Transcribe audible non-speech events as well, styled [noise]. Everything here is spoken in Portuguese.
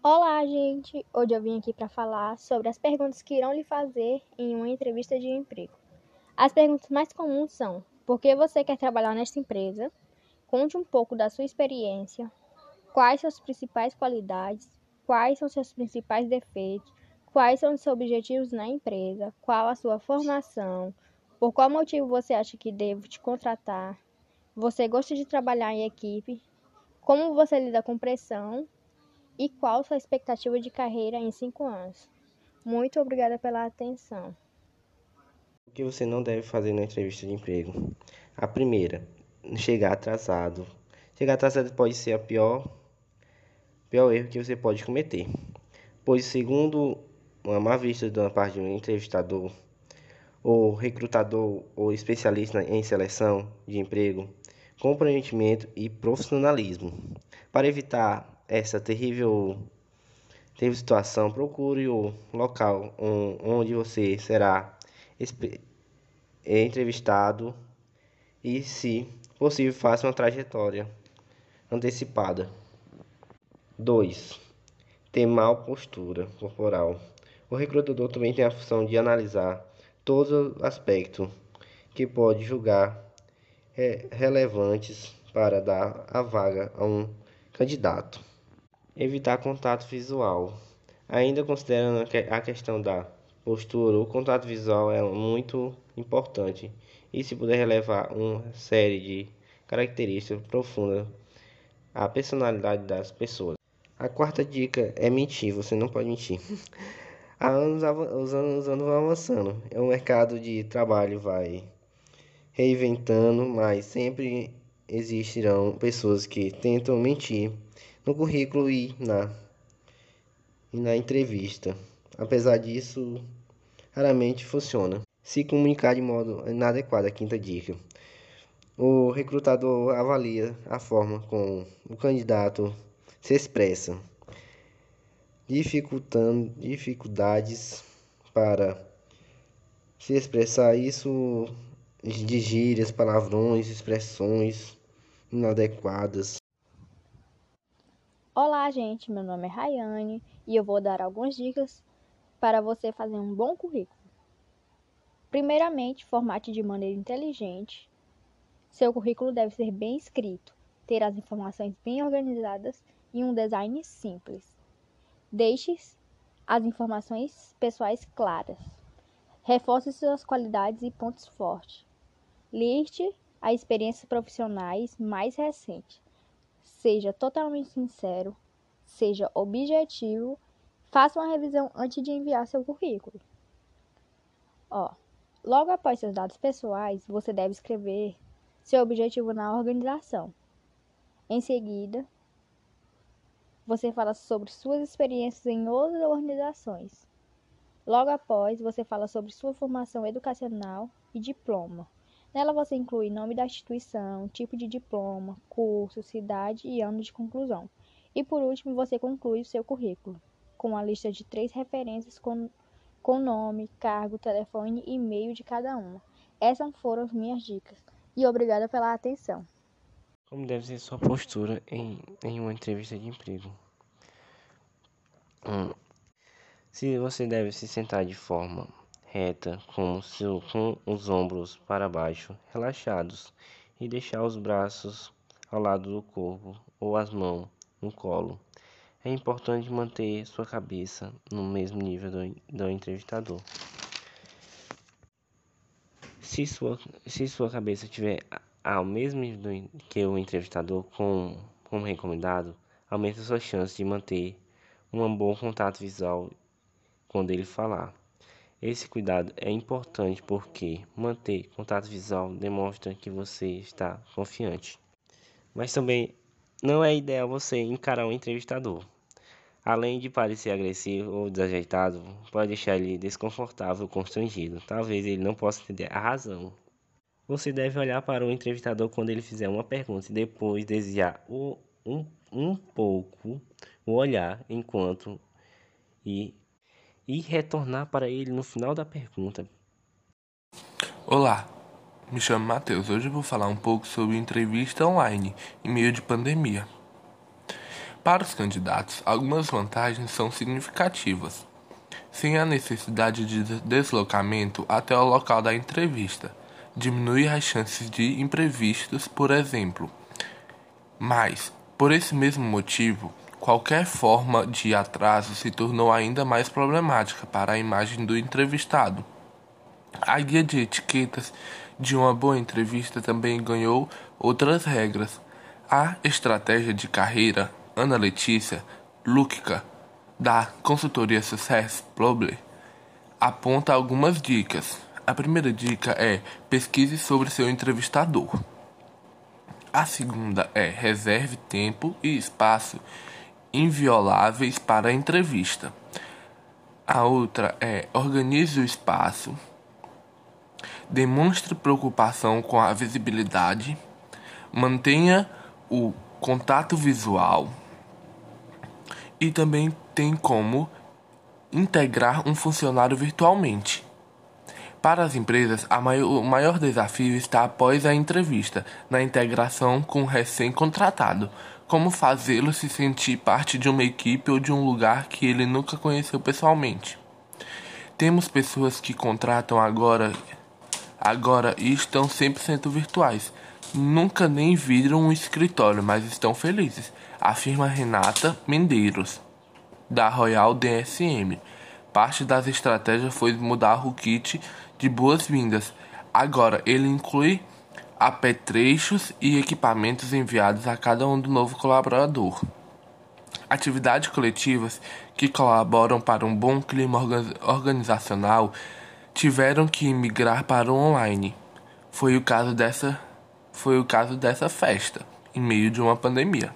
Olá, gente! Hoje eu vim aqui para falar sobre as perguntas que irão lhe fazer em uma entrevista de emprego. As perguntas mais comuns são: por que você quer trabalhar nesta empresa? Conte um pouco da sua experiência. Quais são as principais qualidades? Quais são seus principais defeitos? Quais são os seus objetivos na empresa? Qual a sua formação? Por qual motivo você acha que devo te contratar? Você gosta de trabalhar em equipe? Como você lida com pressão? E qual sua expectativa de carreira em cinco anos? Muito obrigada pela atenção. O que você não deve fazer na entrevista de emprego? A primeira, chegar atrasado. Chegar atrasado pode ser a pior, pior erro que você pode cometer, pois segundo uma má vista da parte de um entrevistador, ou recrutador ou especialista em seleção de emprego, comprometimento e profissionalismo. Para evitar essa terrível, terrível situação, procure o local onde você será entrevistado e, se possível, faça uma trajetória antecipada. 2. Ter mal postura corporal. O recrutador também tem a função de analisar todos os aspectos que pode julgar relevantes para dar a vaga a um candidato. Evitar contato visual. Ainda considerando a questão da postura, o contato visual é muito importante e se puder relevar uma série de características profundas à personalidade das pessoas. A quarta dica é mentir, você não pode mentir. [laughs] Há anos os anos, os anos vão avançando, o mercado de trabalho vai reinventando, mas sempre existirão pessoas que tentam mentir no currículo e na, e na entrevista. Apesar disso, raramente funciona. Se comunicar de modo inadequado, a quinta dica. O recrutador avalia a forma como o candidato se expressa, dificultando dificuldades para se expressar isso de gírias, palavrões, expressões inadequadas. Olá, gente. Meu nome é Rayane e eu vou dar algumas dicas para você fazer um bom currículo. Primeiramente, formate de maneira inteligente. Seu currículo deve ser bem escrito, ter as informações bem organizadas e um design simples. Deixe as informações pessoais claras. Reforce suas qualidades e pontos fortes. Liste as experiências profissionais mais recentes seja totalmente sincero, seja objetivo, faça uma revisão antes de enviar seu currículo. Ó, logo após seus dados pessoais, você deve escrever seu objetivo na organização. Em seguida, você fala sobre suas experiências em outras organizações. Logo após, você fala sobre sua formação educacional e diploma. Nela você inclui nome da instituição, tipo de diploma, curso, cidade e ano de conclusão. E por último, você conclui o seu currículo, com a lista de três referências com, com nome, cargo, telefone e e-mail de cada uma. Essas foram as minhas dicas. E obrigada pela atenção. Como deve ser sua postura em, em uma entrevista de emprego? Hum. Se você deve se sentar de forma reta, com, seu, com os ombros para baixo, relaxados, e deixar os braços ao lado do corpo ou as mãos no colo. É importante manter sua cabeça no mesmo nível do, do entrevistador. Se sua, se sua cabeça estiver ao mesmo nível que o entrevistador, com, como recomendado, aumenta sua chance de manter um bom contato visual quando ele falar. Esse cuidado é importante porque manter contato visual demonstra que você está confiante. Mas também não é ideal você encarar um entrevistador. Além de parecer agressivo ou desajeitado, pode deixar ele desconfortável ou constrangido. Talvez ele não possa entender a razão. Você deve olhar para o entrevistador quando ele fizer uma pergunta e depois desviar um, um pouco o olhar enquanto e e retornar para ele no final da pergunta. Olá, me chamo Matheus. Hoje eu vou falar um pouco sobre entrevista online em meio de pandemia. Para os candidatos, algumas vantagens são significativas, sem a necessidade de deslocamento até o local da entrevista. Diminui as chances de imprevistos, por exemplo. Mas, por esse mesmo motivo, qualquer forma de atraso se tornou ainda mais problemática para a imagem do entrevistado. A guia de etiquetas de uma boa entrevista também ganhou outras regras. A estratégia de carreira Ana Letícia Lúquica, da consultoria Success Problem, aponta algumas dicas. A primeira dica é pesquise sobre seu entrevistador. A segunda é reserve tempo e espaço invioláveis para a entrevista. A outra é organize o espaço demonstre preocupação com a visibilidade, mantenha o contato visual e também tem como integrar um funcionário virtualmente. Para as empresas, maior, o maior desafio está após a entrevista, na integração com o recém-contratado. Como fazê-lo se sentir parte de uma equipe ou de um lugar que ele nunca conheceu pessoalmente. Temos pessoas que contratam agora agora e estão 100% virtuais. Nunca nem viram um escritório, mas estão felizes, afirma Renata Mendeiros, da Royal DSM. Parte das estratégias foi mudar o kit de boas-vindas. Agora ele inclui apetrechos e equipamentos enviados a cada um do novo colaborador. Atividades coletivas que colaboram para um bom clima organizacional tiveram que migrar para o online. Foi o caso dessa foi o caso dessa festa, em meio de uma pandemia.